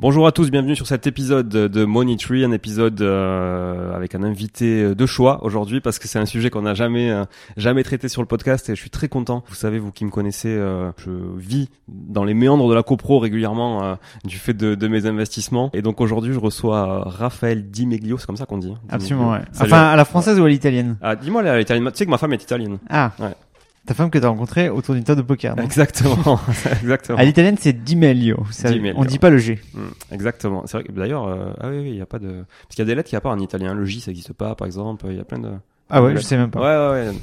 Bonjour à tous, bienvenue sur cet épisode de Money Tree, un épisode euh, avec un invité de choix aujourd'hui parce que c'est un sujet qu'on n'a jamais euh, jamais traité sur le podcast et je suis très content. Vous savez, vous qui me connaissez, euh, je vis dans les méandres de la copro régulièrement du fait de, de, mes investissements et donc aujourd'hui je reçois Raphaël Di Meglio, c'est comme ça qu'on dit. Hein, Absolument, ouais. Enfin, à la française ou à l'italienne? Ah, dis-moi à l'italienne. Tu sais que ma femme est italienne. Ah. Ouais. Ta femme que tu as rencontrée autour d'une table de poker. Non? Exactement, exactement. À l'italienne, c'est Di Meglio. On dit pas le G. Mm, exactement. C'est vrai que d'ailleurs, euh, ah oui, oui, il y a pas de, parce qu'il y a des lettres qu'il n'y a pas en italien. Le J, ça n'existe pas, par exemple. Il y a plein de. Ah ouais, je sais même pas. Ouais, ouais, ouais.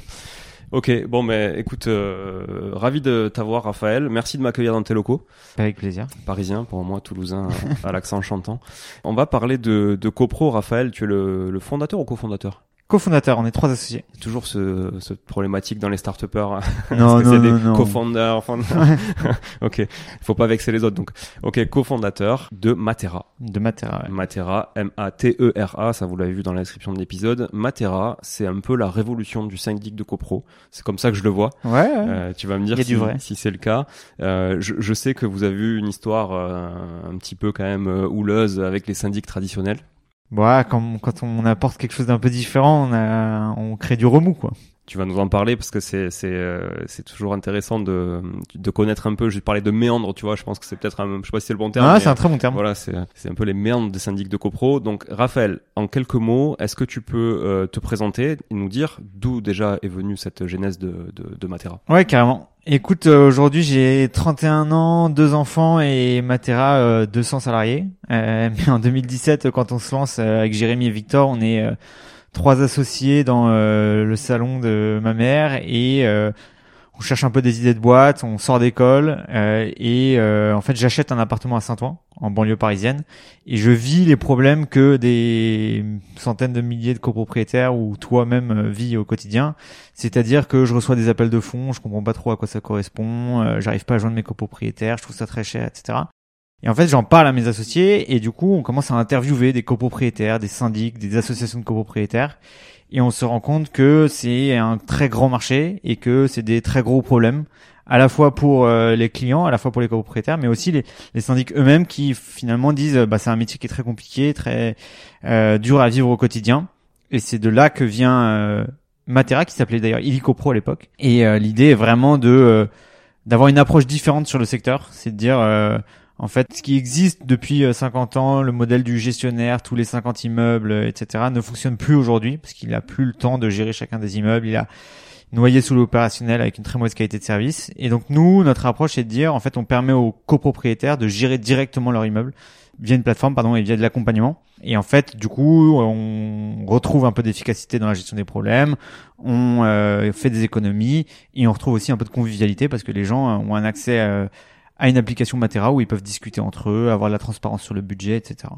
Ok, bon, mais écoute, euh, ravi de t'avoir, Raphaël. Merci de m'accueillir dans tes locaux. Avec plaisir. Parisien, pour moi, toulousain, à l'accent chantant. On va parler de, de CoPro, Raphaël. Tu es le, le fondateur ou cofondateur? Cofondateur, on est trois associés. Toujours ce, ce problématique dans les start Non, non, non, des non. co-founders. ok, faut pas vexer les autres. Donc, ok, cofondateur de Matera. De Matera. Ouais. Matera, M-A-T-E-R-A, ça vous l'avez vu dans la description de l'épisode. Matera, c'est un peu la révolution du syndic de copro. C'est comme ça que je le vois. Ouais. Euh, tu vas me dire si, si c'est le cas. Euh, je, je, sais que vous avez eu une histoire euh, un petit peu quand même houleuse avec les syndics traditionnels. Ouais, quand, quand on apporte quelque chose d'un peu différent, on, a, on crée du remous, quoi. Tu vas nous en parler parce que c'est c'est euh, c'est toujours intéressant de de connaître un peu. Je vais parler de méandres, tu vois. Je pense que c'est peut-être un, je sais pas si c'est le bon terme. Ah, c'est un très bon terme. Voilà, c'est c'est un peu les méandres des syndics de copro. Donc, Raphaël, en quelques mots, est-ce que tu peux euh, te présenter et nous dire d'où déjà est venue cette genèse de de, de Matera? Ouais, carrément. Écoute, euh, aujourd'hui j'ai 31 ans, deux enfants et Matera euh, 200 salariés. Euh, mais en 2017, quand on se lance euh, avec Jérémy et Victor, on est trois associés dans le salon de ma mère et on cherche un peu des idées de boîte, on sort d'école euh, et euh, en fait j'achète un appartement à Saint-Ouen en banlieue parisienne et je vis les problèmes que des centaines de milliers de copropriétaires ou toi-même euh, vis au quotidien. C'est-à-dire que je reçois des appels de fonds, je comprends pas trop à quoi ça correspond, euh, j'arrive pas à joindre mes copropriétaires, je trouve ça très cher, etc. Et en fait, j'en parle à mes associés et du coup, on commence à interviewer des copropriétaires, des syndics, des associations de copropriétaires et on se rend compte que c'est un très grand marché et que c'est des très gros problèmes à la fois pour euh, les clients, à la fois pour les copropriétaires, mais aussi les, syndics eux-mêmes qui finalement disent bah c'est un métier qui est très compliqué, très euh, dur à vivre au quotidien. Et c'est de là que vient euh, Matera, qui s'appelait d'ailleurs Illico à l'époque. Et euh, l'idée est vraiment de d'avoir une approche différente sur le secteur, c'est de dire en fait, ce qui existe depuis 50 euh, ans, le modèle du gestionnaire, tous les 50 immeubles, euh, etc., ne fonctionne plus aujourd'hui parce qu'il n'a plus le temps de gérer chacun des immeubles. Il a noyé sous l'opérationnel avec une très mauvaise qualité de service. Et donc nous, notre approche c'est de dire, en fait, on permet aux copropriétaires de gérer directement leur immeuble via une plateforme, pardon, et via de l'accompagnement. Et en fait, du coup, on retrouve un peu d'efficacité dans la gestion des problèmes, on euh, fait des économies et on retrouve aussi un peu de convivialité parce que les gens ont un accès à une application Matera où ils peuvent discuter entre eux, avoir la transparence sur le budget, etc.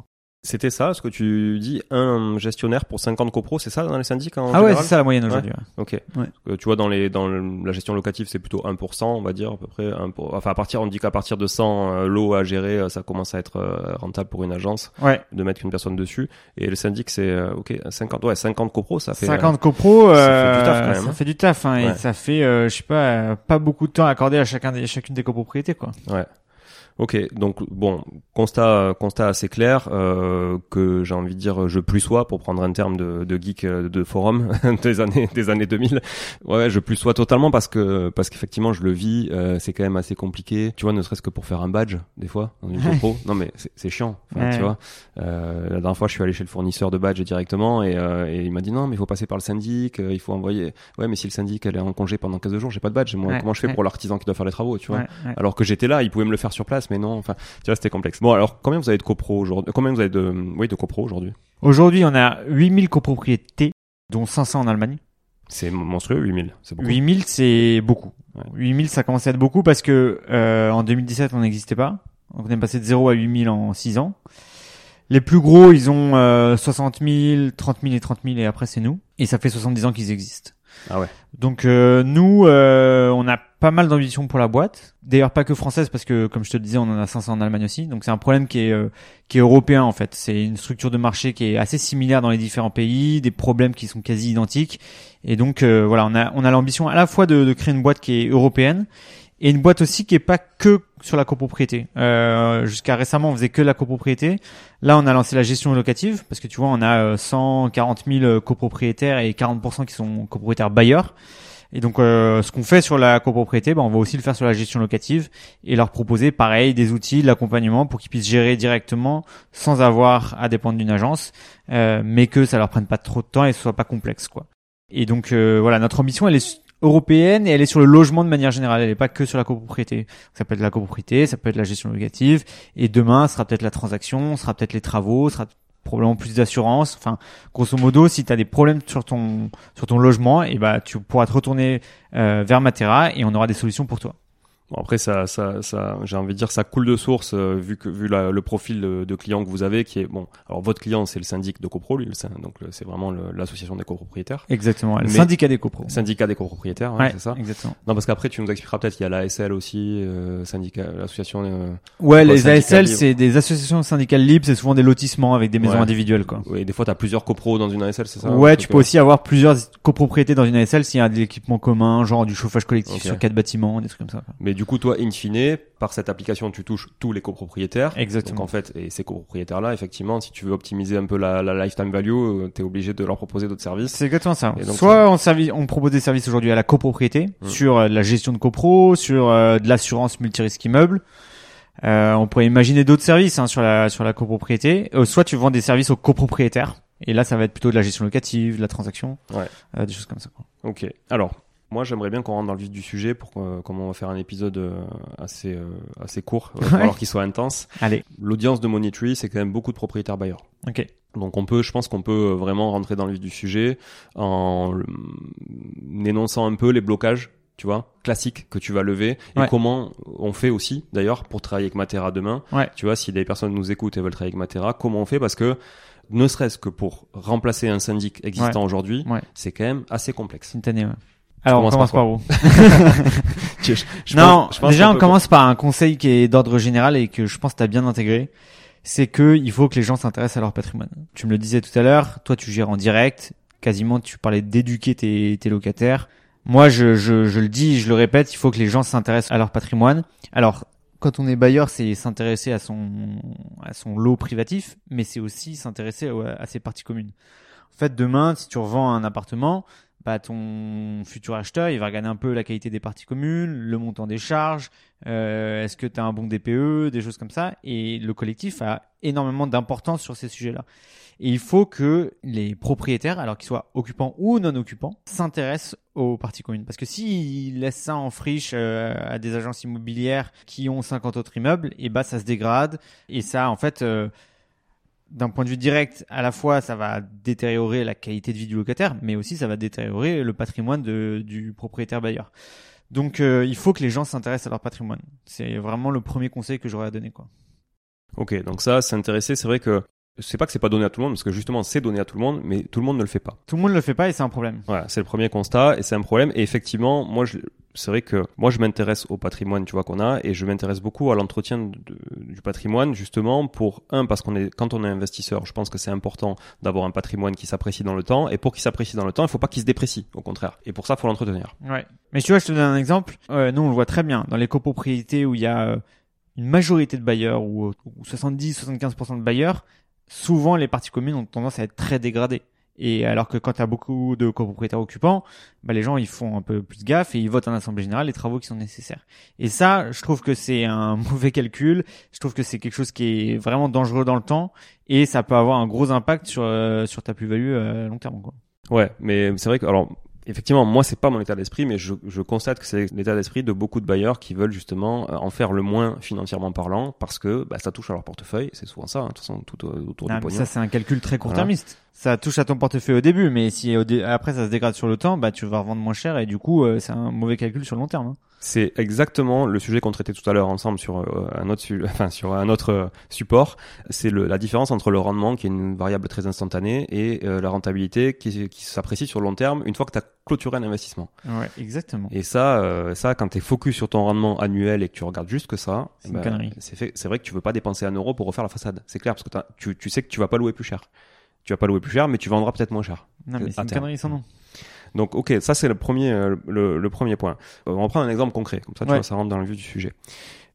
C'était ça, ce que tu dis, un gestionnaire pour 50 copros, c'est ça dans les syndics en Ah ouais, c'est ça la moyenne aujourd'hui. Ok. Ouais. tu vois, dans les dans la gestion locative, c'est plutôt 1%, on va dire à peu près. enfin, à partir, on dit qu'à partir de 100 euh, lots à gérer, euh, ça commence à être euh, rentable pour une agence ouais. de mettre une personne dessus. Et le syndic, c'est ok, 50, ouais, 50 copros, ça fait. 50 copros, ça fait du taf quand même. Ça hein. fait du taf, hein, et ça fait, je sais pas, pas beaucoup de temps accordé à chacun des, chacune des copropriétés, quoi. Ouais. Ok, donc bon, constat, constat assez clair euh, que j'ai envie de dire je plus sois pour prendre un terme de, de geek euh, de forum des années des années 2000. Ouais, je plus sois totalement parce que parce qu'effectivement je le vis, euh, c'est quand même assez compliqué. Tu vois, ne serait-ce que pour faire un badge des fois dans une GoPro. non mais c'est chiant, tu vois. Euh, la dernière fois, je suis allé chez le fournisseur de badge directement et, euh, et il m'a dit non, mais il faut passer par le syndic, il faut envoyer. Ouais, mais si le syndic elle est en congé pendant 15 jours, j'ai pas de badge. Moi, comment je fais pour l'artisan qui doit faire les travaux, tu vois? Alors que j'étais là, il pouvait me le faire sur place mais non. Enfin, tu vois, c'était complexe. Bon, alors, combien vous avez de copro aujourd'hui Combien vous avez de, oui, de copro aujourd'hui? Aujourd'hui, on a 8000 copropriétés, dont 500 en Allemagne. C'est monstrueux, 8000. C'est beaucoup. 8000, c'est beaucoup. 8000, ça commence à être beaucoup parce que euh, en 2017, on n'existait pas. on est passé de 0 à 8000 en 6 ans. Les plus gros, ils ont euh, 60 000, 30 000 et 30 000 et après c'est nous. Et ça fait 70 ans qu'ils existent. Ah ouais. Donc euh, nous, euh, on a pas mal d'ambition pour la boîte. D'ailleurs, pas que française, parce que comme je te le disais, on en a 500 en Allemagne aussi. Donc c'est un problème qui est euh, qui est européen en fait. C'est une structure de marché qui est assez similaire dans les différents pays, des problèmes qui sont quasi identiques. Et donc voilà, on a on a l'ambition à la fois de, de créer une boîte qui est européenne et une boîte aussi qui est pas que sur la copropriété. Euh, Jusqu'à récemment, on faisait que la copropriété. Là, on a lancé la gestion locative parce que tu vois, on a 140 euh, 000 copropriétaires et 40% qui sont copropriétaires bailleurs. Et donc, euh, ce qu'on fait sur la copropriété, ben, on va aussi le faire sur la gestion locative et leur proposer, pareil, des outils, de l'accompagnement pour qu'ils puissent gérer directement sans avoir à dépendre d'une agence, euh, mais que ça leur prenne pas trop de temps et ce soit pas complexe, quoi. Et donc, euh, voilà, notre ambition, elle est européenne et elle est sur le logement de manière générale. Elle n'est pas que sur la copropriété. Ça peut être la copropriété, ça peut être la gestion locative. Et demain, ce sera peut-être la transaction, ce sera peut-être les travaux, ce sera probablement plus d'assurance. Enfin, grosso modo, si tu as des problèmes sur ton sur ton logement, et eh bah tu pourras te retourner euh, vers Matera et on aura des solutions pour toi. Bon, après, ça, ça, ça j'ai envie de dire, ça coule de source euh, vu que vu la, le profil de, de, client que vous avez, qui est bon. Alors votre client, c'est le syndic de copro, lui, donc c'est vraiment l'association des copropriétaires. Exactement, le syndicat des copros. Syndicat des copropriétaires, ouais, c'est ça. Exactement. Non, parce qu'après, tu nous expliqueras peut-être, il y a l'ASL aussi, euh, syndicat, l'association. Euh, ouais, les ASL, c'est des associations syndicales libres, c'est souvent des lotissements avec des maisons individuelles, quoi. Oui, des fois, t'as plusieurs copros dans une ASL, c'est ça. Ouais, tu peux aussi avoir plusieurs copropriétés dans une ASL s'il y a des équipements communs, genre du chauffage collectif sur quatre bâtiments, des trucs comme ça. Mais du coup, toi, in fine, par cette application, tu touches tous les copropriétaires. Exactement. Donc en fait, et ces copropriétaires-là, effectivement, si tu veux optimiser un peu la, la lifetime value, euh, tu es obligé de leur proposer d'autres services. C'est exactement ça. Soit on, on propose des services aujourd'hui à la copropriété, mmh. sur euh, la gestion de copro, sur euh, de l'assurance multirisque immeuble. on pourrait imaginer d'autres services hein, sur la sur la copropriété. soit tu vends des services aux copropriétaires. Et là, ça va être plutôt de la gestion locative, de la transaction, ouais. des choses comme ça. Quoi. Ok. Alors, Moi, j'aimerais bien qu'on rentre dans le vif du sujet pour qu'on- comme on va faire un épisode euh, assez euh, assez court, euh, Ouais. alors qu'il soit intense. Allez, L'audience de Money Tree, c'est quand même beaucoup de propriétaires bailleurs. ok. Donc on peut, je pense qu'on peut vraiment rentrer dans le vif du sujet en euh, énonçant un peu les blocages, tu vois, classiques que tu vas lever et Ouais. comment on fait aussi, d'ailleurs, pour travailler avec Matera demain. Ouais. Tu vois, si des personnes nous écoutent et veulent travailler avec Matera, comment on fait? Parce que ne serait-ce que pour remplacer un syndic existant aujourd'hui, Ouais. c'est quand même assez complexe. Simultané, ouais. Alors, on commence par où Je- je Non, pense- je pense déjà on commence par un conseil qui est d'ordre général et que je pense que tu as bien intégré. C'est que il faut que les gens s'intéressent à leur patrimoine. Tu me le disais tout à l'heure, toi tu gères en direct, quasiment tu parlais d'éduquer tes, tes locataires. Moi je, je, je le dis, je le répète, il faut que les gens s'intéressent à leur patrimoine. Alors quand on est bailleur, c'est s'intéresser à son à son lot privatif, mais c'est aussi s'intéresser à, à ses parties communes. En fait, demain, si tu revends un appartement, bah, ton futur acheteur, il va regarder un peu la qualité des parties communes, le montant des charges, euh, est-ce que tu as un bon DPE, des choses comme ça. Et le collectif a énormément d'importance sur ces sujets-là. Et il faut que les propriétaires, alors qu'ils soient occupants ou non occupants, s'intéressent aux parties communes. Parce que s'ils laissent ça en friche euh, à des agences immobilières qui ont 50 autres immeubles, et bah ça se dégrade. Et ça, en fait, euh, d'un point de vue direct, à la fois ça va détériorer la qualité de vie du locataire, mais aussi ça va détériorer le patrimoine de, du propriétaire bailleur. Donc euh, il faut que les gens s'intéressent à leur patrimoine. C'est vraiment le premier conseil que j'aurais à donner. Quoi. Ok, donc ça, s'intéresser, c'est vrai que c'est pas que c'est pas donné à tout le monde, parce que justement c'est donné à tout le monde, mais tout le monde ne le fait pas. Tout le monde ne le fait pas et c'est un problème. Voilà, c'est le premier constat et c'est un problème. Et effectivement, moi, je, c'est vrai que moi, je m'intéresse au patrimoine, tu vois, qu'on a, et je m'intéresse beaucoup à l'entretien du patrimoine, justement, pour un, parce qu'on est, quand on est investisseur, je pense que c'est important d'avoir un patrimoine qui s'apprécie dans le temps, et pour qu'il s'apprécie dans le temps, il faut pas qu'il se déprécie, au contraire. Et pour ça, faut l'entretenir. Ouais. Mais tu vois, je te donne un exemple. Euh, nous, on le voit très bien dans les copropriétés où il y a euh, une majorité de bailleurs ou, euh, ou 70-75% de bailleurs. Souvent, les parties communes ont tendance à être très dégradées. Et alors que quand tu as beaucoup de copropriétaires occupants, bah, les gens ils font un peu plus gaffe et ils votent en assemblée générale les travaux qui sont nécessaires. Et ça, je trouve que c'est un mauvais calcul. Je trouve que c'est quelque chose qui est vraiment dangereux dans le temps et ça peut avoir un gros impact sur euh, sur ta plus-value euh, à long terme. Quoi. Ouais, mais c'est vrai que, alors, effectivement, moi, c'est pas mon état d'esprit, mais je, je constate que c'est l'état d'esprit de beaucoup de bailleurs qui veulent justement euh, en faire le moins financièrement parlant, parce que bah, ça touche à leur portefeuille. C'est souvent ça, hein, de toute façon, tout euh, autour Ah, du mais pognon. ça c'est un calcul très court-termiste. Ça touche à ton portefeuille au début, mais si au dé- après ça se dégrade sur le temps, bah tu vas revendre moins cher et du coup euh, c'est un mauvais calcul sur le long terme. hein. C'est exactement le sujet qu'on traitait tout à l'heure ensemble sur euh, un autre, su- enfin, sur un autre euh, support. C'est la différence entre le rendement, qui est une variable très instantanée, et euh, la rentabilité qui, qui s'apprécie sur le long terme une fois que tu as clôturé un investissement. Ouais, exactement. Et ça, euh, ça quand tu es focus sur ton rendement annuel et que tu regardes juste que ça, C'est une bah, vrai que tu veux pas dépenser un euro pour refaire la façade. C'est clair, parce que tu, tu sais que tu vas pas louer plus cher. Tu vas pas louer plus cher, mais tu vendras peut-être moins cher. Non mais c'est une connerie sans nom. Donc, ok, ça c'est le premier, euh, le, le premier point. Euh, on va prendre un exemple concret, comme ça tu Ouais. vois, ça rentre dans le vif du sujet.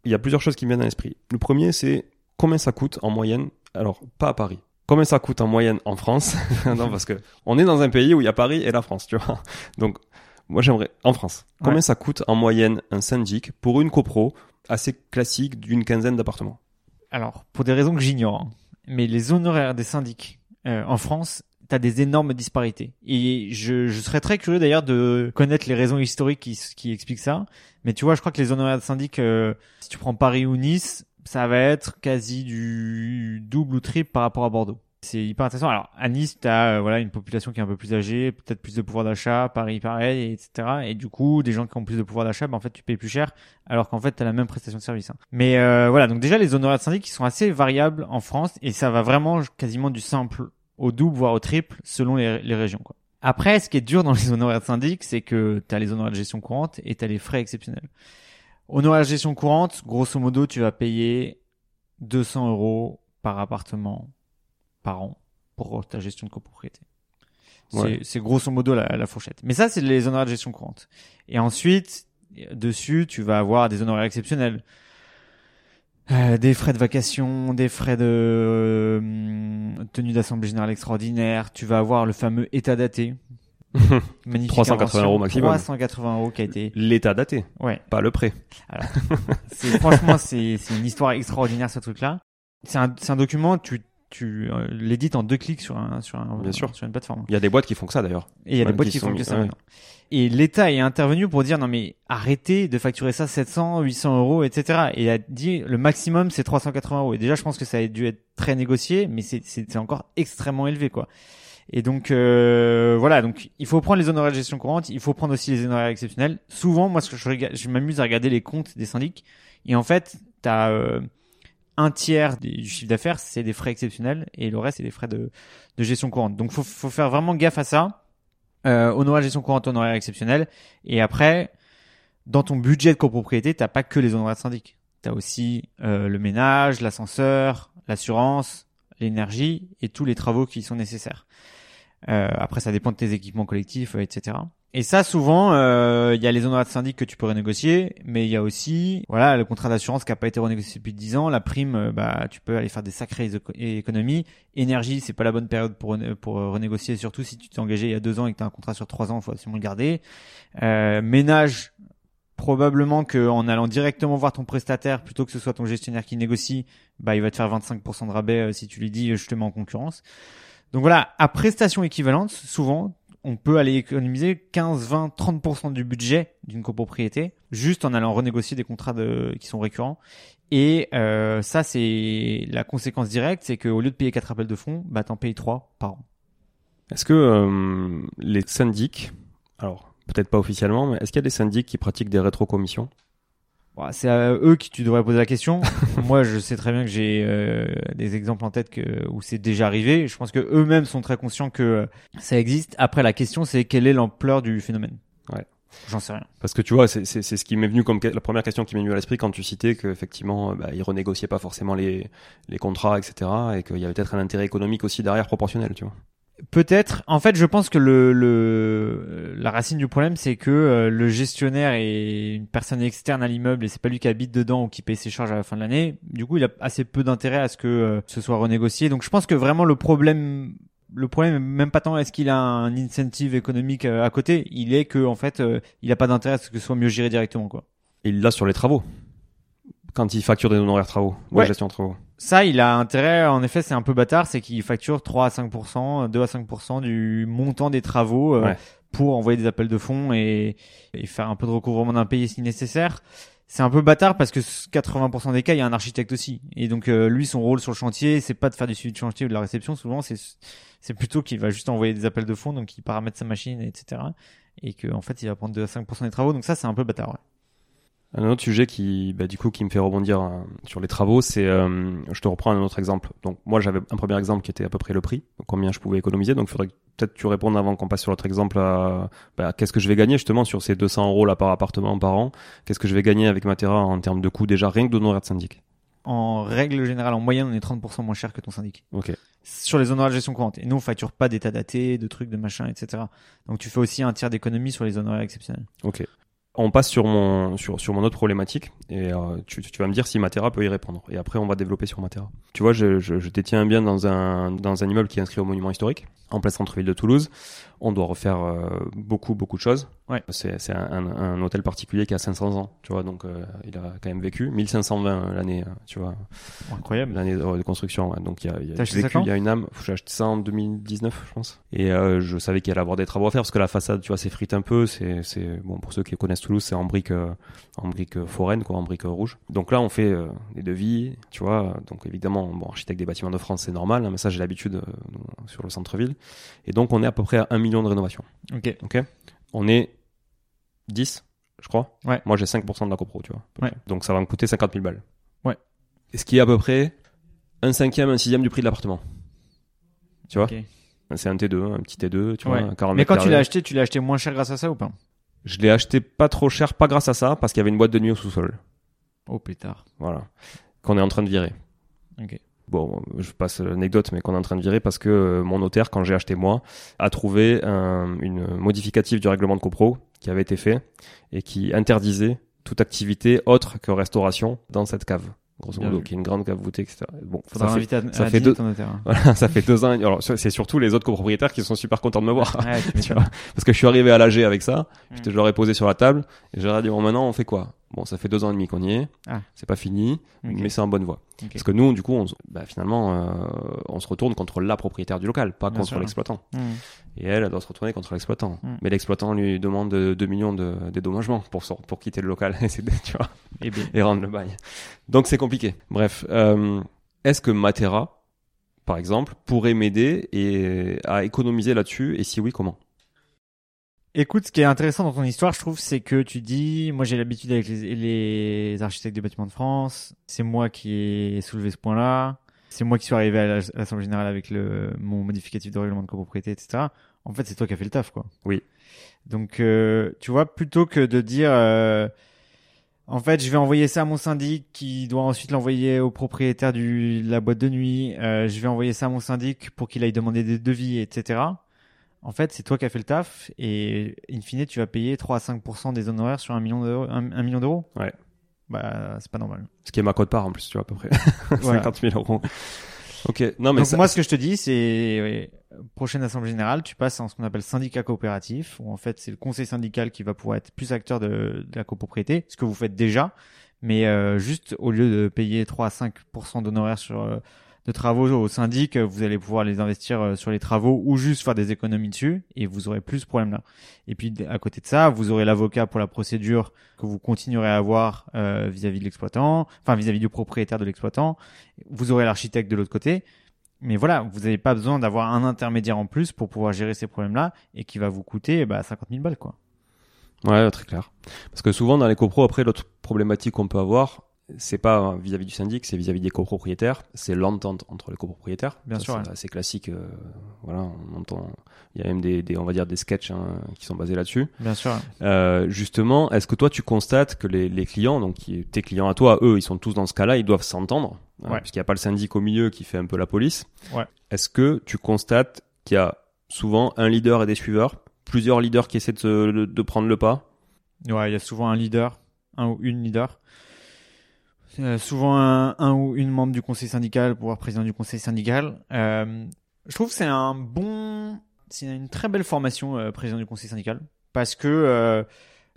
Il y a plusieurs choses qui me viennent à l'esprit. Le premier, c'est combien ça coûte en moyenne. Alors, pas à Paris. Combien ça coûte en moyenne en France Non, parce que on est dans un pays où il y a Paris et la France, tu vois. Donc, moi j'aimerais en France. Combien Ouais. ça coûte en moyenne un syndic pour une copro assez classique d'une quinzaine d'appartements? Alors pour des raisons que j'ignore, hein, mais les honoraires des syndics euh, en France, t'as des énormes disparités. Et je, je serais très curieux d'ailleurs de connaître les raisons historiques qui, qui expliquent ça. Mais tu vois, je crois que les honoraires de syndic, euh, si tu prends Paris ou Nice, ça va être quasi du double ou triple par rapport à Bordeaux. C'est hyper intéressant. Alors, à Nice, tu as voilà, une population qui est un peu plus âgée, peut-être plus de pouvoir d'achat, Paris pareil, etc. Et du coup, des gens qui ont plus de pouvoir d'achat, ben, en fait, tu payes plus cher, alors qu'en fait, tu as la même prestation de service. hein. Mais euh, voilà, donc déjà, les honoraires de syndic, ils sont assez variables en France, et ça va vraiment quasiment du simple au double, voire au triple, selon les, les régions. Quoi. Après, ce qui est dur dans les honoraires de syndic, c'est que tu as les honoraires de gestion courante et tu as les frais exceptionnels. Honoraires de gestion courante, grosso modo, tu vas payer 200 euros par appartement par an pour ta gestion de copropriété. C'est Ouais. c'est grosso modo la, la fourchette. Mais ça, c'est les honoraires de gestion courante. Et ensuite, dessus, tu vas avoir des honoraires exceptionnels. Euh, des frais de vacation, des frais de euh, tenue d'assemblée générale extraordinaire. Tu vas avoir le fameux état daté. Magnifique 380 invention. euros maximum. 380 euros qui a été. L'état daté, Ouais. pas le prêt. C'est franchement c'est une histoire extraordinaire ce truc là. C'est un c'est un document tu tu euh, l'édites en deux clics sur un sur un Bien sûr. sur une plateforme. Il y a des boîtes qui font que ça d'ailleurs. Et il y a des boîtes qui font que ça ouais. Et l'État est intervenu pour dire non mais arrêtez de facturer ça 700, 800 euros, etc. Et il a dit le maximum c'est 380 euros. Et déjà je pense que ça a dû être très négocié, mais c'est c'est c'est encore extrêmement élevé quoi. Et donc euh, voilà, donc il faut prendre les honoraires de gestion courante, il faut prendre aussi les honoraires exceptionnels. Souvent, moi, ce que je, regarde- je m'amuse à regarder les comptes des syndics, et en fait, t'as euh, un tiers du chiffre d'affaires, c'est des frais exceptionnels, et le reste, c'est des frais de, gestion courante. Donc, faut, faut faire vraiment gaffe à ça. Euh, honoraires de gestion courante, honoraires exceptionnels, et après, dans ton budget de copropriété, t'as pas que les honoraires de syndic. T'as aussi euh, le ménage, l'ascenseur, l'assurance, l'énergie et tous les travaux qui sont nécessaires. Euh, après, ça dépend de tes équipements collectifs, euh, etc. Et ça, souvent, euh, il y a les honoraires de syndic que tu peux renégocier, mais il y a aussi, voilà, le contrat d'assurance qui a pas été renégocié depuis 10 ans, la prime, euh, bah, tu peux aller faire des sacrées éco- économies. Énergie, c'est pas la bonne période pour euh, renégocier, surtout si tu t'es engagé il y a deux ans et que tu un contrat sur trois ans, il faut absolument le garder. Ménage, probablement que en allant directement voir ton prestataire plutôt que ce soit ton gestionnaire qui négocie, bah il va te faire 25% de rabais si tu lui dis je te mets en concurrence. Donc voilà, à prestation équivalente, souvent on peut aller économiser 15, 20, 30% du budget d'une copropriété juste en allant renégocier des contrats qui sont récurrents. Et euh, ça, c'est la conséquence directe, c'est qu'au lieu de payer 4 appels de fonds, bah t'en payes 3 par an. Est-ce que euh, les syndics, alors peut-être pas officiellement, mais est-ce qu'il y a des syndics qui pratiquent des rétrocommissions? Bon, c'est à eux qui tu devrais poser la question. Moi, je sais très bien que j'ai euh, des exemples en tête que, où c'est déjà arrivé. Je pense que eux-mêmes sont très conscients que euh, ça existe. Après, la question, c'est quelle est l'ampleur du phénomène? Ouais. J'en sais rien. Parce que tu vois, c'est ce qui m'est venu comme la première question qui m'est venue à l'esprit quand tu citais qu'effectivement, euh, bah, ils renégociaient pas forcément les, les contrats, etc. Et qu'il y avait peut-être un intérêt économique aussi derrière proportionnel, tu vois. Peut-être. En fait, je pense que le, le la racine du problème, c'est que euh, le gestionnaire est une personne externe à l'immeuble et c'est pas lui qui habite dedans ou qui paye ses charges à la fin de l'année. Du coup, il a assez peu d'intérêt à ce que euh, ce soit renégocié. Donc, je pense que vraiment le problème, le problème, même pas tant est-ce qu'il a un incentive économique euh, à côté, il est que en fait, il a pas d'intérêt à ce que ce soit mieux géré directement, quoi. Et il l'a sur les travaux. Quand il facture des honoraires travaux, de Ouais. gestion de travaux. Ça, il a intérêt, en effet, c'est un peu bâtard, c'est qu'il facture 3 à 5%, 2 à 5% du montant des travaux euh, Ouais. pour envoyer des appels de fonds et, et faire un peu de recouvrement d'impayés si nécessaire. C'est un peu bâtard parce que 80% des cas, il y a un architecte aussi. Et donc, euh, lui, son rôle sur le chantier, c'est pas de faire du suivi de chantier ou de la réception. Souvent, c'est c'est plutôt qu'il va juste envoyer des appels de fonds, donc il paramètre sa machine, etc. Et que en fait, il va prendre 2 à 5% des travaux. Donc ça, c'est un peu bâtard. Ouais. Un autre sujet qui, bah, du coup, qui me fait rebondir euh, sur les travaux, c'est, euh, je te reprends un autre exemple. Donc, moi, j'avais un premier exemple qui était à peu près le prix, combien je pouvais économiser. Donc, il faudrait que peut-être tu répondes avant qu'on passe sur l'autre exemple. À, bah, qu'est-ce que je vais gagner justement sur ces 200 euros là par appartement par an? Qu'est-ce que je vais gagner avec Matera en termes de coût déjà rien que d'honoraires de syndic? En règle générale, en moyenne, on est 30% moins cher que ton syndic. Ok. sur les honoraires de gestion courante. Et nous, on facture pas d'état daté, de trucs, de machin, etc. Donc tu fais aussi un tiers d'économie sur les honoraires exceptionnels. Ok. On passe sur mon sur sur mon autre problématique et euh, tu, tu vas me dire si Matera peut y répondre et après on va développer sur Matera. Tu vois, je, je, je détiens un bien dans un dans un immeuble qui est inscrit au monument historique en plein centre-ville de Toulouse. On doit refaire euh, beaucoup beaucoup de choses. Ouais. C'est un, hôtel particulier qui a 500 ans, tu vois, donc euh, il a quand même vécu 1520 l'année, euh, tu vois, Incroyable. l'année de construction. ouais. Donc il y a, il y vécu, il y a une âme. J'ai acheté ça en 2019, je pense. Et euh, je savais qu'il allait avoir des travaux à faire parce que la façade, tu vois, s'effrite un peu. C'est, c'est bon pour ceux qui connaissent Toulouse, c'est en briques, euh, en briques foraines, quoi, en briques rouges. Donc là, on fait des devis, tu vois. Donc évidemment, bon, architecte des bâtiments de France, c'est normal, hein, mais ça, j'ai l'habitude sur le centre-ville. Et donc, on est à peu près à un million de rénovations. Ok. Ok. On est 10, je crois. Ouais. Moi, j'ai 5% de la copro, tu vois. Ouais. Donc, ça va me coûter 50 000 balles. Ouais. Et ce qui est à peu près un cinquième, un sixième du prix de l'appartement? Tu vois? Ok. C'est un T2, un petit T2, tu Ouais. vois, un 40 Mais quand tu l'as acheté, tu l'as acheté moins cher grâce à ça ou pas? Je l'ai acheté pas trop cher, pas grâce à ça, parce qu'il y avait une boîte de nuit au sous-sol. Oh pétard. Voilà. Qu'on est en train de virer. Ok. Bon, je passe l'anecdote, mais qu'on est en train de virer parce que euh, mon notaire, quand j'ai acheté moi, a trouvé un, une modificative du règlement de copro qui avait été fait et qui interdisait toute activité autre que restauration dans cette cave, grosso modo, qui est une grande cave voûtée, etc. Bon, Faudra ça fait, à, ça à fait dîner deux- hein. voilà, ça fait deux ans. Alors, c'est surtout les autres copropriétaires qui sont super contents de me voir. Ouais, tu Tu m'étonnes. vois, parce que je suis arrivé à l'AG avec ça, Mm. je te- ai posé sur la table, et ai dit, bon, maintenant, on fait quoi? Bon, ça fait deux ans et demi qu'on y est. Ah. C'est pas fini, mais c'est en bonne voie. Parce que nous, du coup, on, bah, finalement, euh, on se retourne contre la propriétaire du local, pas Bien contre l'exploitant. Hmm. Et elle, elle doit se retourner contre l'exploitant. Mm. Mais l'exploitant lui demande 2 millions de dédommagements pour, pour quitter le local et, tu vois, Eh bien, et rendre le bail. Donc c'est compliqué. Bref, euh, est-ce que Matera, par exemple, pourrait m'aider et à économiser là-dessus? Et si oui, comment? Écoute, ce qui est intéressant dans ton histoire, je trouve, c'est que tu dis, moi j'ai l'habitude avec les, les architectes des bâtiments de France, c'est moi qui ai soulevé ce point-là, c'est moi qui suis arrivé à la- à l'Assemblée Générale avec le, mon modificatif de règlement de copropriété, etc. En fait, c'est toi qui as fait le taf, quoi. Oui. Donc, euh, tu vois, plutôt que de dire, euh, en fait, je vais envoyer ça à mon syndic qui doit ensuite l'envoyer au propriétaire du, de la boîte de nuit, euh, je vais envoyer ça à mon syndic pour qu'il aille demander des devis, etc. En fait, c'est toi qui as fait le taf et in fine, tu vas payer 3 à 5% des honoraires sur un million d'euros. Un, un million d'euros? Ouais. Bah, c'est pas normal. Ce qui est ma cote part en plus, tu vois, à peu près. Voilà. 50 000 euros. Ok, non mais Donc ça- moi, ce que je te dis, c'est ouais, prochaine assemblée générale, tu passes en ce qu'on appelle syndicat coopératif, où en fait c'est le conseil syndical qui va pouvoir être plus acteur de, de la copropriété, ce que vous faites déjà, mais euh, juste au lieu de payer 3 à 5% d'honoraires sur euh, de travaux au syndic, vous allez pouvoir les investir euh, sur les travaux ou juste faire des économies dessus, et vous aurez plus ce problème-là. Et puis à côté de ça, vous aurez l'avocat pour la procédure que vous continuerez à avoir euh, vis-à-vis de l'exploitant, enfin vis-à-vis du propriétaire de l'exploitant. Vous aurez l'architecte de l'autre côté. Mais voilà, vous n'avez pas besoin d'avoir un intermédiaire en plus pour pouvoir gérer ces problèmes-là et qui va vous coûter bah, 50 000 balles, quoi. Ouais, très clair. Parce que souvent dans les copros, après l'autre problématique qu'on peut avoir, c'est pas vis-à-vis du syndic, c'est vis-à-vis des copropriétaires. C'est l'entente entre les copropriétaires. Bien Ça, sûr, C'est assez classique. euh, voilà, on entend. Il y a même des, des, on va dire des sketchs hein, qui sont basés là-dessus. Bien sûr. Euh, justement, est-ce que toi tu constates que les, les clients, donc tes clients à toi, eux, ils sont tous dans ce cas-là, ils doivent s'entendre, hein, Ouais. puisqu'il n'y a pas le syndic au milieu qui fait un peu la police. Ouais. Est-ce que tu constates qu'il y a souvent un leader et des suiveurs, plusieurs leaders qui essaient de, de prendre le pas? Ouais, il y a souvent un leader, un ou une leader. Euh, souvent un, un ou une membre du conseil syndical, pouvoir président du conseil syndical. Euh, je trouve que c'est un bon, c'est une très belle formation euh, président du conseil syndical parce que euh,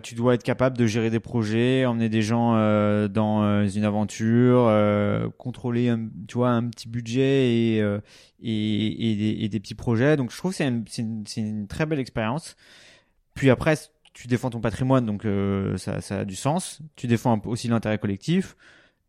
tu dois être capable de gérer des projets, emmener des gens euh, dans une aventure, contrôler, un, tu vois, un petit budget et et, et, des, et des petits projets. Donc je trouve que c'est une, une, une très belle expérience. Puis après, tu défends ton patrimoine, donc ça, ça a du sens. Tu défends aussi l'intérêt collectif.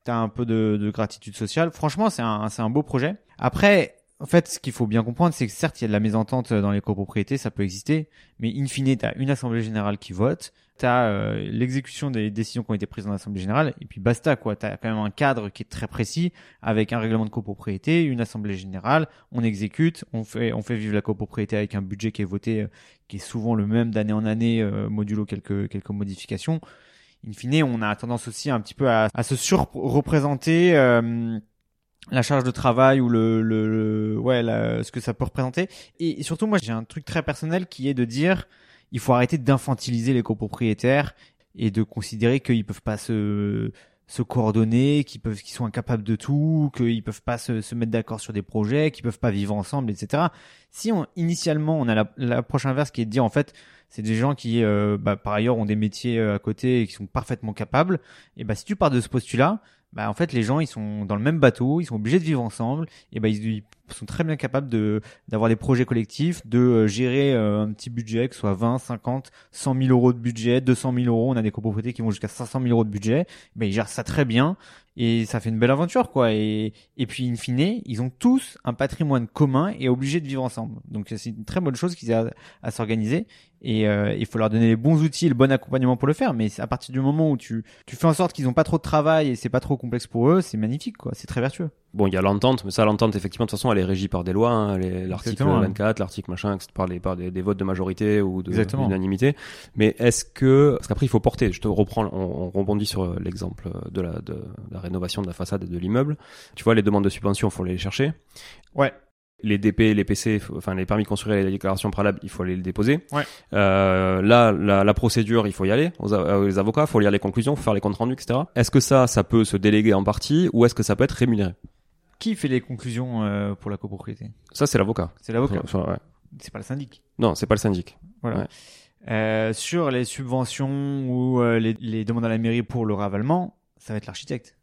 Tu as un peu de, de gratitude sociale. Franchement, c'est un, un beau projet. Après, en fait, ce qu'il faut bien comprendre, c'est que certes, il y a de la mésentente dans les copropriétés, ça peut exister, mais in fine, tu as une assemblée générale qui vote, tu as l'exécution des décisions qui ont été prises dans l'assemblée générale, et puis basta, quoi. Tu as quand même un cadre qui est très précis, avec un règlement de copropriété, une assemblée générale, on exécute, on fait, on fait vivre la copropriété avec un budget qui est voté, euh, qui est souvent le même d'année en année, euh, modulo quelques, quelques modifications. In fine, on a tendance aussi un petit peu à, se surreprésenter euh, la charge de travail ou le, le, ouais ce que ça peut représenter. Et, et surtout, moi, j'ai un truc très personnel qui est de dire, il faut arrêter d'infantiliser les copropriétaires et de considérer qu'ils peuvent pas se se coordonner, qu'ils peuvent, qu'ils sont incapables de tout, qu'ils peuvent pas se, se mettre d'accord sur des projets, qu'ils peuvent pas vivre ensemble, etc. Si on, initialement, on a la- l'approche inverse qui est de dire, en fait, c'est des gens qui, euh, bah, par ailleurs, ont des métiers euh, à côté et qui sont parfaitement capables. Et bah, si tu pars de ce postulat, bah, en fait, les gens, ils sont dans le même bateau, ils sont obligés de vivre ensemble. Et bah, ils sont très bien capables de d'avoir des projets collectifs, de euh, gérer euh, un petit budget, que ce soit 20, 50, 100 000 euros de budget, 200 000 euros. On a des copropriétés qui vont jusqu'à 500 000 euros de budget. Bah, ils gèrent ça très bien. Et ça fait une belle aventure, quoi. Et, et puis, in fine, ils ont tous un patrimoine commun et obligés de vivre ensemble. Donc, c'est une très bonne chose qu'ils aient à, s'organiser. Et euh, il faut leur donner les bons outils, le bon accompagnement pour le faire. Mais à partir du moment où tu, tu fais en sorte qu'ils n'ont pas trop de travail et c'est pas trop complexe pour eux, c'est magnifique, quoi. C'est très vertueux. Bon, il y a l'entente, mais ça, l'entente, effectivement, de toute façon, elle est régie par des lois, hein, les- l'article Exactement, ouais. 24, l'article machin, par, les, par des, des votes de majorité ou d'unanimité. Mais est-ce que, parce qu'après, il faut porter, je te reprends, on, on rebondit sur euh, l'exemple de la, de, la rénovation de la façade et de l'immeuble. Tu vois, les demandes de subvention, il faut aller les chercher. Ouais. Les DP, les PC, enfin les permis de construire et les déclarations préalables, il faut aller les déposer. Ouais. Euh, là, la, la procédure, il faut y aller. Aux, a- aux avocats, il faut lire les conclusions, faut faire les comptes rendus, etc. Est-ce que ça, ça peut se déléguer en partie ou est-ce que ça peut être rémunéré? Qui fait les conclusions euh, pour la copropriété? Ça, c'est l'avocat. C'est l'avocat. Ouais. C'est pas le syndic. Non, c'est pas le syndic. Voilà. Ouais. Euh, sur les subventions ou euh, les, les demandes à la mairie pour le ravalement, ça va être l'architecte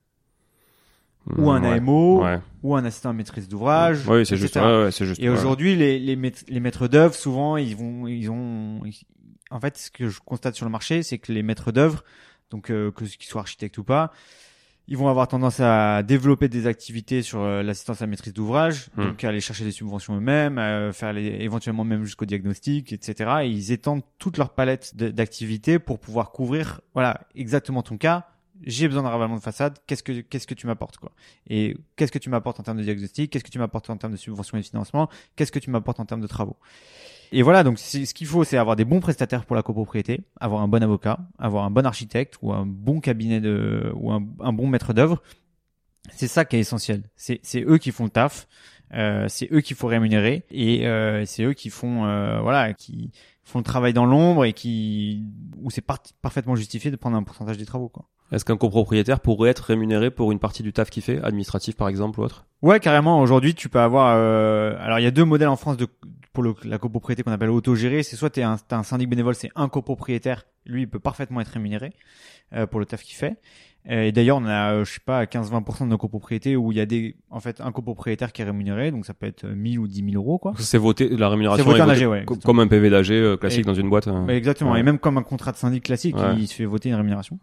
ou un Ouais. AMO Ouais. ou un assistant à maîtrise d'ouvrage. Oui, c'est juste. ouais, juste. Et aujourd'hui, les, les, maîtres, les maîtres d'œuvre, souvent, ils vont, ils ont, en fait, ce que je constate sur le marché, c'est que les maîtres d'œuvre, donc euh, que qu'ils soient architectes ou pas, ils vont avoir tendance à développer des activités sur euh, l'assistance à la maîtrise d'ouvrage, Hmm. donc à aller chercher des subventions eux-mêmes, à faire les, éventuellement même jusqu'au diagnostic, etc. Et ils étendent toute leur palette d'activités pour pouvoir couvrir, voilà, exactement ton cas. J'ai besoin d'un ravalement de façade. Qu'est-ce que qu'est-ce que tu m'apportes quoi? Et qu'est-ce que tu m'apportes en termes de diagnostic? Qu'est-ce que tu m'apportes en termes de subventions et de financement? Qu'est-ce que tu m'apportes en termes de travaux? Et voilà, donc ce qu'il faut, c'est avoir des bons prestataires pour la copropriété, avoir un bon avocat, avoir un bon architecte ou un bon cabinet de ou un, un bon maître d'œuvre. C'est ça qui est essentiel. C'est c'est eux qui font le taf. Euh, c'est eux qu'il faut rémunérer et euh, c'est eux qui font euh, voilà qui font le travail dans l'ombre et qui où c'est par- parfaitement justifié de prendre un pourcentage des travaux quoi. Est-ce qu'un copropriétaire pourrait être rémunéré pour une partie du taf qu'il fait, administratif par exemple ou autre? Ouais, carrément. Aujourd'hui, tu peux avoir. euh, Alors, il y a deux modèles en France de pour la copropriété qu'on appelle autogérée. C'est soit un, t'as un syndic bénévole, c'est un copropriétaire. Lui, il peut parfaitement être rémunéré euh, pour le taf qu'il fait. Euh, Et d'ailleurs, on a, euh, je sais pas, 15-20% de nos copropriétés où il y a des, en fait, un copropriétaire qui est rémunéré. Donc, ça peut être 1000 ou 10 000 euros, quoi. C'est voté, la rémunération C'est voté est en votée AG, ouais, comme un PV d'AG euh, classique Et- dans une boîte. euh. Ouais, exactement. Ouais. Et même comme un contrat de syndic classique, Ouais. il se fait voter une rémunération.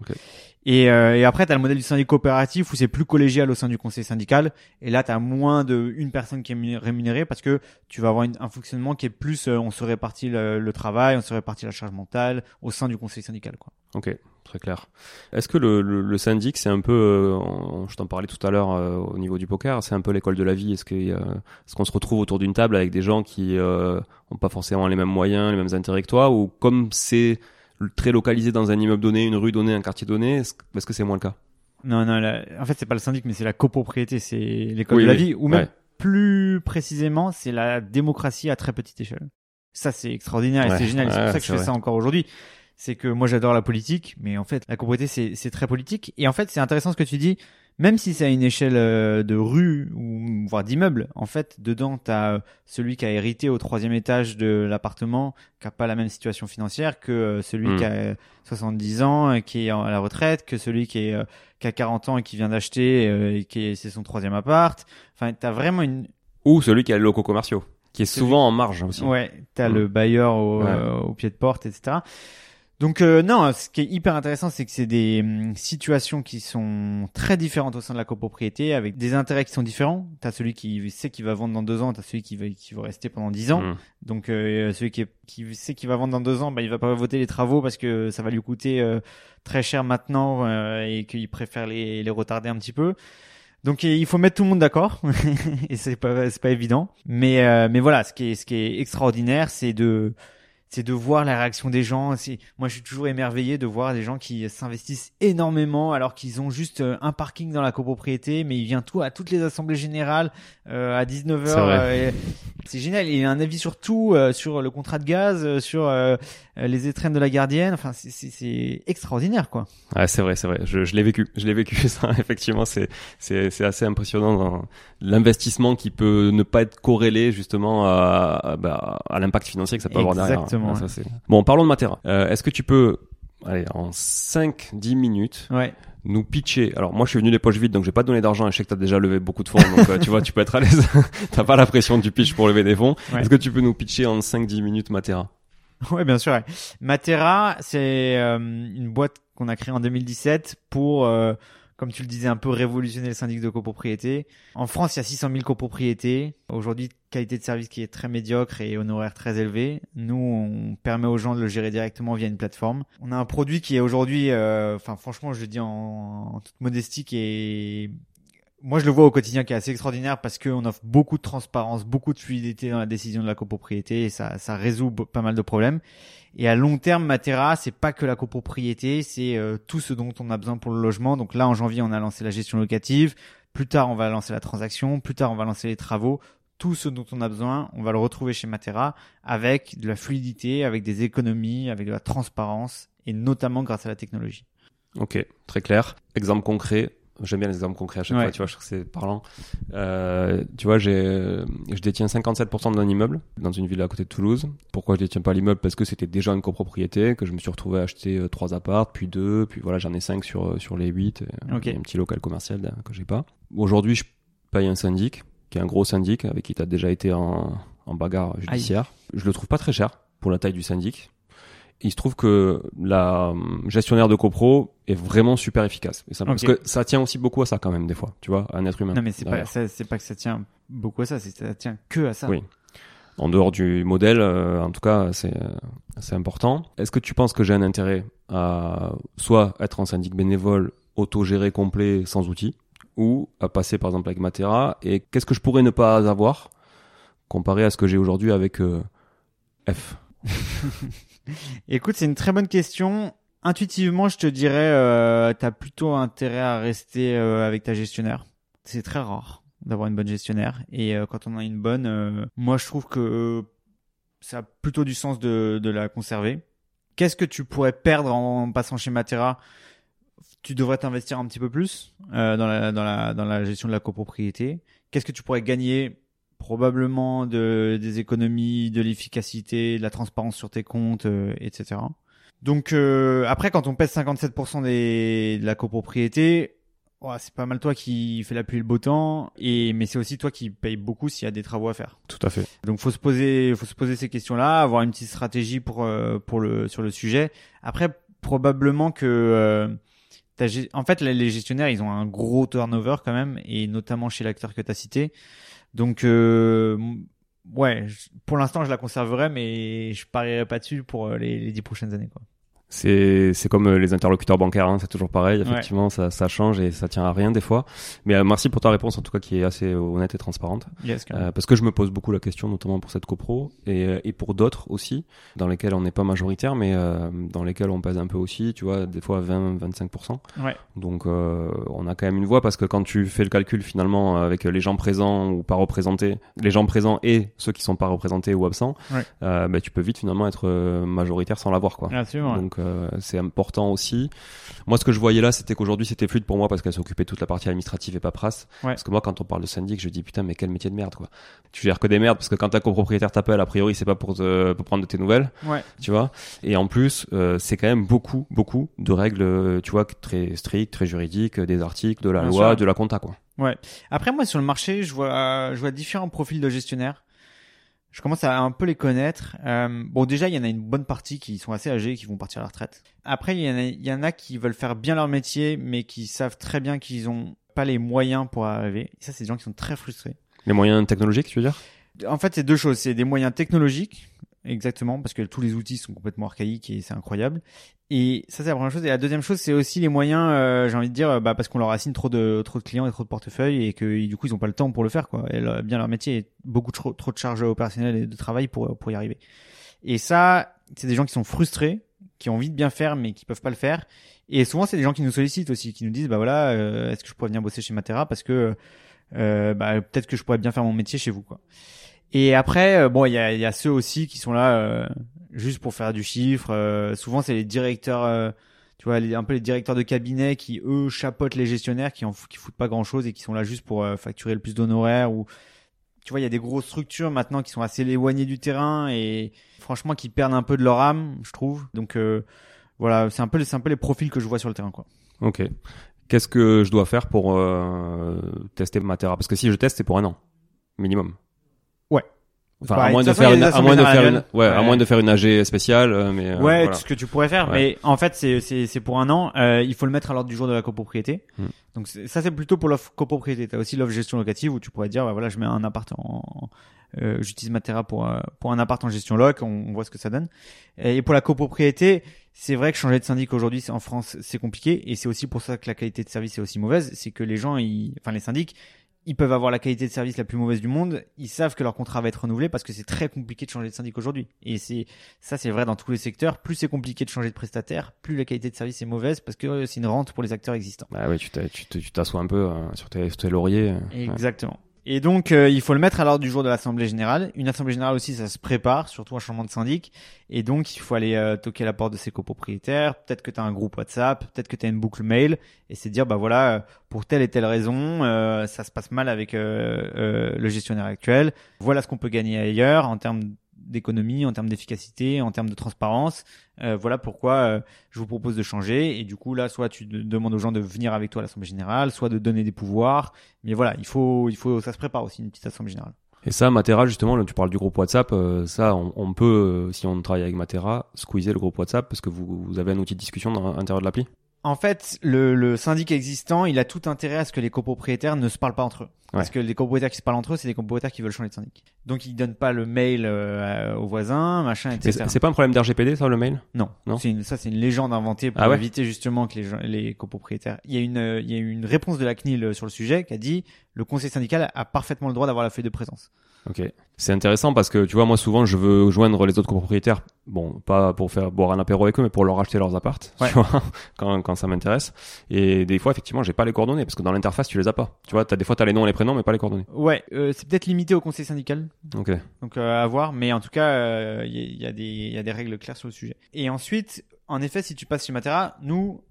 Et, euh, et après, tu as le modèle du syndic coopératif où c'est plus collégial au sein du conseil syndical. Et là, tu as moins de une personne qui est rémuné- rémunérée parce que tu vas avoir une- un fonctionnement qui est plus, euh, on se répartit le, le travail, on se répartit la charge mentale au sein du conseil syndical. Quoi. Ok, très clair. Est-ce que le, le, le syndic, c'est un peu, euh, on- je t'en parlais tout à l'heure euh, au niveau du poker, c'est un peu l'école de la vie? Est-ce que, euh, est-ce qu'on se retrouve autour d'une table avec des gens qui euh, ont pas forcément les mêmes moyens, les mêmes intérêts que toi, ou comme c'est très localisé dans un immeuble donné, une rue donnée, un quartier donné, est-ce que- est-ce que c'est moins le cas? Non, non, la- en fait, c'est pas le syndic, mais c'est la copropriété, c'est l'école Oui, de la oui. vie. Ou même Ouais. plus précisément, c'est la démocratie à très petite échelle. Ça, c'est extraordinaire et c'est génial. C'est pour ça que je fais vrai. ça encore aujourd'hui. C'est que moi, j'adore la politique, mais en fait, la copropriété, c'est, très politique. Et en fait, c'est intéressant ce que tu dis. Même si c'est à une échelle euh, de rue ou voire d'immeuble, en fait, dedans, t'as euh, celui qui a hérité au troisième étage de l'appartement, qui a pas la même situation financière que euh, celui Hmm. qui a 70 ans, qui est à la retraite, que celui qui est qui a 40 ans et qui vient d'acheter et qui est c'est son troisième appart. Enfin, t'as vraiment une Ou celui qui a les locaux commerciaux, qui est Celui- souvent en marge aussi. Ouais, t'as Mm. le bailleur au, Ouais. euh, au pied de porte, etc. Donc euh, non, ce qui est hyper intéressant, c'est que c'est des hum, situations qui sont très différentes au sein de la copropriété, avec des intérêts qui sont différents. T'as celui qui sait qu'il va vendre dans deux ans, t'as celui qui va qui va rester pendant dix ans. Mm. Donc euh, celui qui, est, qui sait qu'il va vendre dans deux ans, bah, il va pas voter les travaux parce que ça va lui coûter euh, très cher maintenant euh, et qu'il préfère les, les retarder un petit peu. Donc il faut mettre tout le monde d'accord et c'est pas c'est pas évident. Mais euh, mais voilà, ce qui est ce qui est extraordinaire, c'est de c'est de voir la réaction des gens. Moi je suis toujours émerveillé de voir des gens qui s'investissent énormément alors qu'ils ont juste euh, un parking dans la copropriété, mais il vient tout à toutes les assemblées générales euh, à 19h. C'est vrai. c'est génial. Il a un avis sur tout, euh, sur le contrat de gaz, euh, sur euh, euh, les étrennes de la gardienne. Enfin, c'est- extraordinaire, quoi. Ouais, c'est vrai, c'est vrai. Je, je l'ai vécu. Je l'ai vécu, ça. Effectivement, c'est, c'est, c'est assez impressionnant dans l'investissement qui peut ne pas être corrélé, justement, à, à, bah, à l'impact financier que ça peut avoir derrière. Exactement. Bon, parlons de Matera. Euh, est-ce que tu peux, allez, en 5-10 minutes, Ouais. nous pitcher. Alors moi je suis venu les poches vides donc j'ai pas donné d'argent et je sais que t'as déjà levé beaucoup de fonds donc euh, tu vois tu peux être à l'aise. t'as pas la pression du pitch pour lever des fonds. Ouais. Est-ce que tu peux nous pitcher en 5-10 minutes Matera Ouais, bien sûr. ouais. Matera, c'est euh, une boîte qu'on a créée en 2017 pour, euh, comme tu le disais, un peu révolutionner le syndic de copropriété. En France, il y a 600 000 copropriétés. Aujourd'hui, qualité de service qui est très médiocre et honoraire très élevé. Nous, on permet aux gens de le gérer directement via une plateforme. On a un produit qui est aujourd'hui, euh, enfin franchement, je le dis en toute modestie, qui est moi, je le vois au quotidien qui est assez extraordinaire parce qu'on offre beaucoup de transparence, beaucoup de fluidité dans la décision de la copropriété et ça, ça résout pas mal de problèmes. Et à long terme, Matera, c'est pas que la copropriété, c'est euh, tout ce dont on a besoin pour le logement. Donc là, en janvier, on a lancé la gestion locative. Plus tard, on va lancer la transaction. Plus tard, on va lancer les travaux. Tout ce dont on a besoin, on va le retrouver chez Matera avec de la fluidité, avec des économies, avec de la transparence et notamment grâce à la technologie. Ok, très clair. Exemple concret, J'aime bien les exemples concrets à chaque Ouais. fois, tu vois, je trouve que c'est parlant. Euh, tu vois, j'ai, je détiens 57% d'un immeuble dans une ville à côté de Toulouse. Pourquoi je détiens pas l'immeuble? Parce que c'était déjà une copropriété, que je me suis retrouvé à acheter euh, trois apparts, puis deux, puis voilà, j'en ai cinq sur, euh, sur les huit. et, Ok. et un petit local commercial euh, que j'ai pas. Aujourd'hui, je paye un syndic, qui est un gros syndic, avec qui tu as déjà été en, en bagarre judiciaire. Je le trouve pas très cher pour la taille du syndic. Il se trouve que la euh, gestionnaire de copro est vraiment super efficace. Et ça, Parce que ça tient aussi beaucoup à ça quand même, des fois, tu vois, à un être humain. Non, mais c'est pas, c'est que ça tient beaucoup à ça, c'est que ça tient que à ça. Oui. En dehors du modèle, euh, en tout cas, c'est euh, c'est important. Est-ce que tu penses que j'ai un intérêt à soit être en syndic bénévole, autogéré complet, sans outils, ou à passer par exemple avec Matera? Et qu'est-ce que je pourrais ne pas avoir comparé à ce que j'ai aujourd'hui avec euh, F? Écoute, c'est une très bonne question. Intuitivement, je te dirais, euh, t'as plutôt intérêt à rester euh, avec ta gestionnaire. C'est très rare d'avoir une bonne gestionnaire. Et euh, quand on a une bonne, euh, moi je trouve que ça a plutôt du sens de, la conserver. Qu'est-ce que tu pourrais perdre en passant chez Matera? Tu devrais t'investir un petit peu plus dans la gestion de la copropriété. Qu'est-ce que tu pourrais gagner Probablement de, des économies, de l'efficacité, de la transparence sur tes comptes, euh, etc. Donc euh, après, quand on pèse 57% des, de la copropriété, ouais, c'est pas mal toi qui fais la pluie et le beau temps, et mais c'est aussi toi qui paye beaucoup s'il y a des travaux à faire. Tout à fait. Donc faut se poser, faut se poser ces questions-là, avoir une petite stratégie pour euh, pour le sur le sujet. Après, probablement que euh, en fait les les gestionnaires ils ont un gros turnover quand même, et notamment chez l'acteur que t'as cité. Donc euh, ouais, pour l'instant je la conserverai, mais je parierai pas dessus pour euh, les dix prochaines années quoi. C'est c'est comme euh, les interlocuteurs bancaires, hein, c'est toujours pareil. Ouais. Effectivement, ça, ça change et ça tient à rien des fois. Mais euh, merci pour ta réponse en tout cas qui est assez honnête et transparente. Yes. Euh, parce que je me pose beaucoup la question, notamment pour cette copro et, euh, et pour d'autres aussi, dans lesquels on n'est pas majoritaire, mais euh, dans lesquels on pèse un peu aussi, tu vois, des fois 20-25%. Ouais. Donc euh, on a quand même une voix parce que quand tu fais le calcul finalement avec les gens présents ou pas représentés, les gens présents et ceux qui sont pas représentés ou absents, Ouais. euh, bah, tu peux vite finalement être euh, majoritaire sans l'avoir quoi. Absolument. Donc euh, c'est important aussi. Moi, ce que je voyais là, c'était qu'aujourd'hui c'était fluide pour moi parce qu'elle s'occupait de toute la partie administrative et paperasse. Ouais. Parce que moi, quand on parle de syndic, je dis putain, mais quel métier de merde quoi. Tu gères que des merdes parce que quand ta copropriétaire t'appelle, a priori, c'est pas pour te pour prendre de tes nouvelles, Ouais. tu vois. Et en plus, euh, c'est quand même beaucoup, beaucoup de règles, tu vois, très strictes, très juridiques, des articles, de la Bien loi, sûr. de la compta quoi. Après, moi, sur le marché, je vois, je vois différents profils de gestionnaires. Je commence à un peu les connaître. Euh, bon, déjà, il y en a une bonne partie qui sont assez âgés, qui vont partir à la retraite. Après, il y en a, il y en a qui veulent faire bien leur métier, mais qui savent très bien qu'ils ont pas les moyens pour arriver. Et ça, c'est des gens qui sont très frustrés. Les moyens technologiques, tu veux dire? En fait, c'est deux choses. C'est des moyens technologiques, exactement, parce que tous les outils sont complètement archaïques et c'est incroyable. Et ça, c'est la première chose. Et la deuxième chose, c'est aussi les moyens, euh, j'ai envie de dire, euh, bah, parce qu'on leur assigne trop de, trop de clients et trop de portefeuilles et que du coup, ils ont pas le temps pour le faire, quoi. Et bien leur métier est beaucoup trop, trop de charges opérationnelles et de travail pour, pour y arriver. Et ça, c'est des gens qui sont frustrés, qui ont envie de bien faire, mais qui peuvent pas le faire. Et souvent, c'est des gens qui nous sollicitent aussi, qui nous disent, bah voilà, euh, est-ce que je pourrais venir bosser chez Matera parce que, euh, bah, peut-être que je pourrais bien faire mon métier chez vous, quoi. Et après, euh, bon, il y a, ceux aussi qui sont là euh, juste pour faire du chiffre. euh, souvent, c'est les directeurs, tu vois, un peu les directeurs de cabinet qui eux chapeautent les gestionnaires, qui en qui foutent pas grand chose et qui sont là juste pour facturer le plus d'honoraires ou tu vois, il y a des grosses structures maintenant qui sont assez éloignées du terrain et franchement qui perdent un peu de leur âme, je trouve. Donc voilà, c'est un peu, c'est un peu les profils que je vois sur le terrain, quoi. Ok. Qu'est-ce que je dois faire pour tester Matera Parce que si je teste, c'est pour un an minimum. Enfin, Pareil, à moins de faire une, à moins de faire une, ouais, à moins de faire une AG spéciale, euh, mais euh, ouais, ce que tu pourrais faire, mais en fait, c'est c'est c'est pour un an. Euh, il faut le mettre à l'ordre du jour de la copropriété. Hmm. Donc ça, c'est plutôt pour l'offre copropriété. T'as aussi l'offre gestion locative où tu pourrais dire, bah voilà, je mets un appart en, euh, j'utilise Matera pour euh, pour un appart en gestion loc. On, on voit ce que ça donne. Et pour la copropriété, c'est vrai que changer de syndic aujourd'hui, en France, c'est compliqué, et c'est aussi pour ça que la qualité de service est aussi mauvaise. C'est que les gens, ils, enfin les syndics, ils peuvent avoir la qualité de service la plus mauvaise du monde. Ils savent que leur contrat va être renouvelé parce que c'est très compliqué de changer de syndic aujourd'hui. Et c'est ça, c'est vrai dans tous les secteurs. Plus c'est compliqué de changer de prestataire, plus la qualité de service est mauvaise parce que euh, c'est une rente pour les acteurs existants. Bah ouais, tu t'assois un peu euh, sur tes, lauriers. Exactement. Et donc, euh, il faut le mettre à l'ordre du jour de l'Assemblée Générale. Une Assemblée Générale aussi, ça se prépare, surtout un changement de syndic. Et donc, il faut aller euh, toquer la porte de ses copropriétaires. Peut-être que tu as un groupe WhatsApp, peut-être que tu as une boucle mail. Et c'est dire, bah voilà, euh, pour telle et telle raison, ça se passe mal avec le gestionnaire actuel. Voilà ce qu'on peut gagner ailleurs en termes d'économie, en termes d'efficacité, en termes de transparence. Euh, voilà pourquoi euh, je vous propose de changer. Et du coup, là, soit tu demandes aux gens de venir avec toi à l'Assemblée Générale, soit de donner des pouvoirs. Mais voilà, il faut, il faut, ça se prépare aussi, une petite Assemblée Générale. Et ça, Matera, justement, là, tu parles du groupe WhatsApp, euh, ça, on, peut, si on travaille avec Matera, squeezer le groupe WhatsApp parce que vous, vous avez un outil de discussion dans l'intérieur de l'appli? En fait, le, le, syndic existant, il a tout intérêt à ce que les copropriétaires ne se parlent pas entre eux. Parce que les copropriétaires qui se parlent entre eux, c'est des copropriétaires qui veulent changer de syndic. Donc ils donnent pas le mail euh, aux voisins, machin, etc. C'est pas un problème d'RGPD, ça, le mail? Non. Non? Une, ça, c'est une légende inventée pour ah éviter justement que les, les copropriétaires. Il y a une, il y a une réponse de la CNIL sur le sujet qui a dit le conseil syndical a parfaitement le droit d'avoir la feuille de présence. Ok. C'est intéressant parce que tu vois, moi souvent je veux joindre les autres copropriétaires, bon, pas pour faire boire un apéro avec eux, mais pour leur acheter leurs appartes, tu vois, quand, quand ça m'intéresse. Et des fois, effectivement, j'ai pas les coordonnées parce que dans l'interface, tu les as pas. Tu vois, as, des fois, t'as les noms et les prénoms, mais pas les coordonnées. Ouais, euh, c'est peut-être limité au conseil syndical. Ok. Donc euh, à voir, mais en tout cas, il euh, y, a des, y a des règles claires sur le sujet. Et ensuite, en effet, si tu passes chez Matera, nous,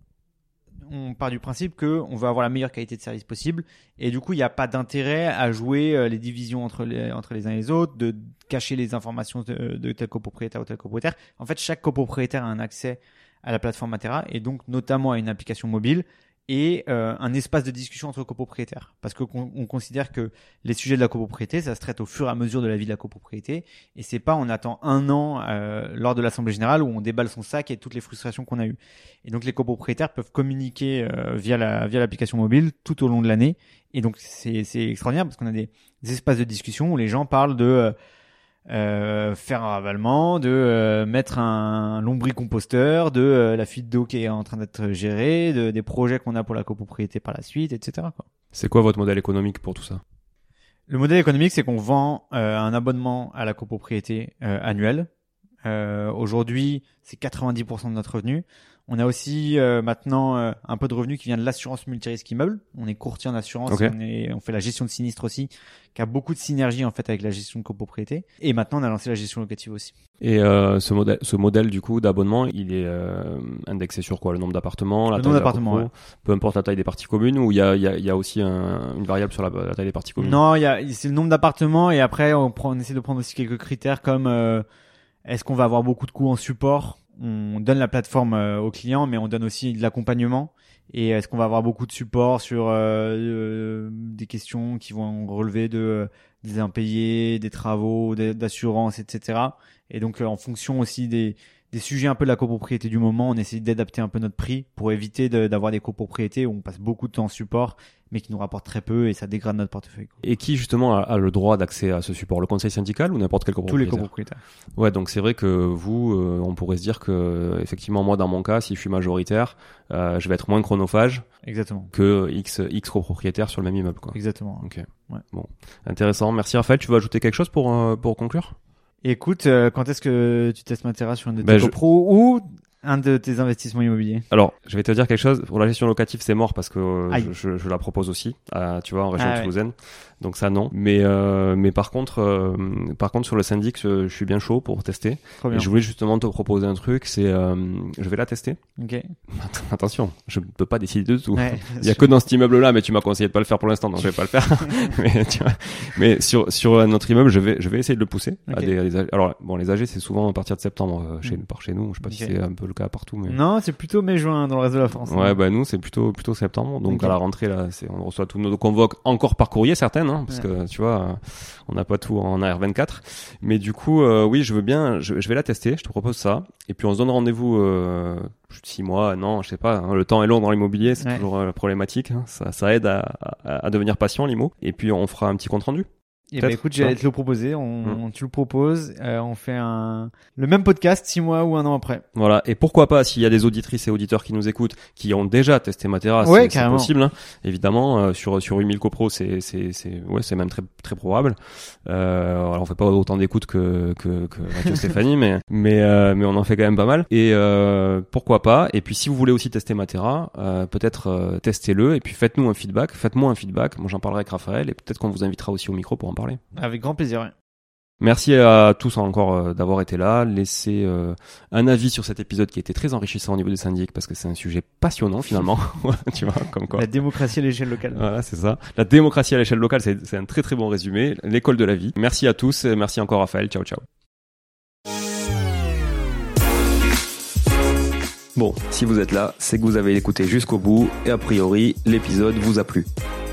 on part du principe que on veut avoir la meilleure qualité de service possible et du coup il n'y a pas d'intérêt à jouer les divisions entre les entre les uns et les autres de cacher les informations de, de tel copropriétaire ou tel copropriétaire en fait chaque copropriétaire a un accès à la plateforme Matera et donc notamment à une application mobile et euh, un espace de discussion entre copropriétaires. Parce qu'on on considère que les sujets de la copropriété, ça se traite au fur et à mesure de la vie de la copropriété, et c'est pas on attend un an euh, lors de l'assemblée générale où on déballe son sac et toutes les frustrations qu'on a eues. Et donc les copropriétaires peuvent communiquer euh, via la via l'application mobile tout au long de l'année, et donc c'est extraordinaire parce qu'on a des, des, espaces de discussion où les gens parlent de euh, faire un ravalement, de euh, mettre un lombricomposteur, de euh, la fuite d'eau qui est en train d'être gérée, de, des projets qu'on a pour la copropriété par la suite, etc. C'est quoi votre modèle économique pour tout ça? Le modèle économique, c'est qu'on vend un abonnement à la copropriété annuel. Aujourd'hui, c'est 90% de notre revenu. On a aussi euh, maintenant euh, un peu de revenus qui vient de l'assurance multirisque immeuble. On est courtier en assurance, on, est, on fait la gestion de sinistre aussi, qui a beaucoup de synergie en fait avec la gestion de copropriété. Et maintenant, on a lancé la gestion locative aussi. Et euh, ce modèle, ce modèle du coup d'abonnement, il est indexé sur quoi? Le nombre d'appartements, la le nombre d'appartements, peu importe la taille des parties communes, ou il y a, y, a, y a aussi un, une variable sur la, taille des parties communes? Non, c'est le nombre d'appartements et après on, prend, on essaie de prendre aussi quelques critères comme est-ce qu'on va avoir beaucoup de coûts en support? On donne la plateforme euh, aux clients, mais on donne aussi de l'accompagnement. Et est-ce qu'on va avoir beaucoup de support sur euh, euh, des questions qui vont relever de des impayés, des travaux, d'assurance, etc. Et donc en fonction aussi des, des sujets un peu de la copropriété du moment, on essaie d'adapter un peu notre prix pour éviter d'avoir des copropriétés où on passe beaucoup de temps en support mais qui nous rapportent très peu et ça dégrade notre portefeuille. Et qui justement a, le droit d'accès à ce support? Le conseil syndical ou n'importe quel copropriétaire Tous les copropriétaires. Ouais, donc c'est vrai que vous, euh, on pourrait se dire que effectivement moi dans mon cas, si je suis majoritaire, euh, je vais être moins chronophage. Exactement. Que X X copropriétaires sur le même immeuble. Quoi. Exactement. Ok. Ouais. Bon, intéressant. Merci Raphaël. Tu veux ajouter quelque chose pour euh, pour conclure? Écoute, quand est-ce que tu testes Matera sur une de tes ben, ou un de tes investissements immobiliers Alors, je vais te dire quelque chose. Pour la gestion locative, c'est mort parce que euh, je, je, la propose aussi, tu vois, en région ah toulousaine. Donc ça, non. Mais euh, mais par contre, euh, par contre sur le syndic, je, suis bien chaud pour tester. Et je voulais justement te proposer un truc. C'est, je vais la tester. Ok. Attention, je ne peux pas décider de tout. Il y a que dans cet immeuble-là, mais tu m'as conseillé de pas le faire pour l'instant, donc je vais pas le faire. mais tu vois, mais sur sur notre immeuble, je vais je vais essayer de le pousser. À des, alors bon, les AG, c'est souvent à partir de septembre chez mm. par chez nous. Je sais pas si c'est un peu cas partout. Mais... Non, c'est plutôt mai-juin dans le reste de la France. Ouais, hein. bah nous, c'est plutôt plutôt septembre. Donc à la rentrée, là, c'est, on reçoit tous nos convoques encore par courrier, certaines, hein, parce que tu vois, on n'a pas tout en AR24. Mais du coup, euh, oui, je veux bien, je, vais la tester, je te propose ça. Et puis on se donne rendez-vous euh, six mois, non, je sais pas. Hein, le temps est long dans l'immobilier, c'est toujours euh, problématique. Hein. ça, ça aide à, à, à devenir patient, l'IMO. Et puis on fera un petit compte rendu. Et bah Peut-être, écoute, j'allais te le proposer. On, Mm. on- tu le proposes. euh, on fait un le même podcast six mois ou un an après. Voilà. Et pourquoi pas, s'il y a des auditrices et auditeurs qui nous écoutent, qui ont déjà testé Matera, Ouais, c'est- possible. hein. Évidemment, euh, sur sur 8000 copro, c'est c'est c'est ouais, c'est même très très probable. Euh, alors on fait pas autant d'écoutes que que, que Mathieu Stéphanie, mais mais euh, mais on en fait quand même pas mal. Et euh, pourquoi pas Et puis si vous voulez aussi tester Matera, euh, peut-être testez-le et puis faites-nous un feedback. Faites-moi un feedback. Moi j'en parlerai avec Raphaël et peut-être qu'on vous invitera aussi au micro pour en parler. Avec grand plaisir. ouais. Merci à tous encore euh, d'avoir été là. Laissez euh, un avis sur cet épisode qui a été très enrichissant au niveau des syndics parce que c'est un sujet passionnant finalement. tu vois, comme quoi. La démocratie à l'échelle locale. Voilà, c'est ça. La démocratie à l'échelle locale, c'est c'est un très très bon résumé. L'école de la vie. Merci à tous. et Merci encore Raphaël. Ciao ciao. Bon, si vous êtes là, c'est que vous avez écouté jusqu'au bout et a priori, l'épisode vous a plu.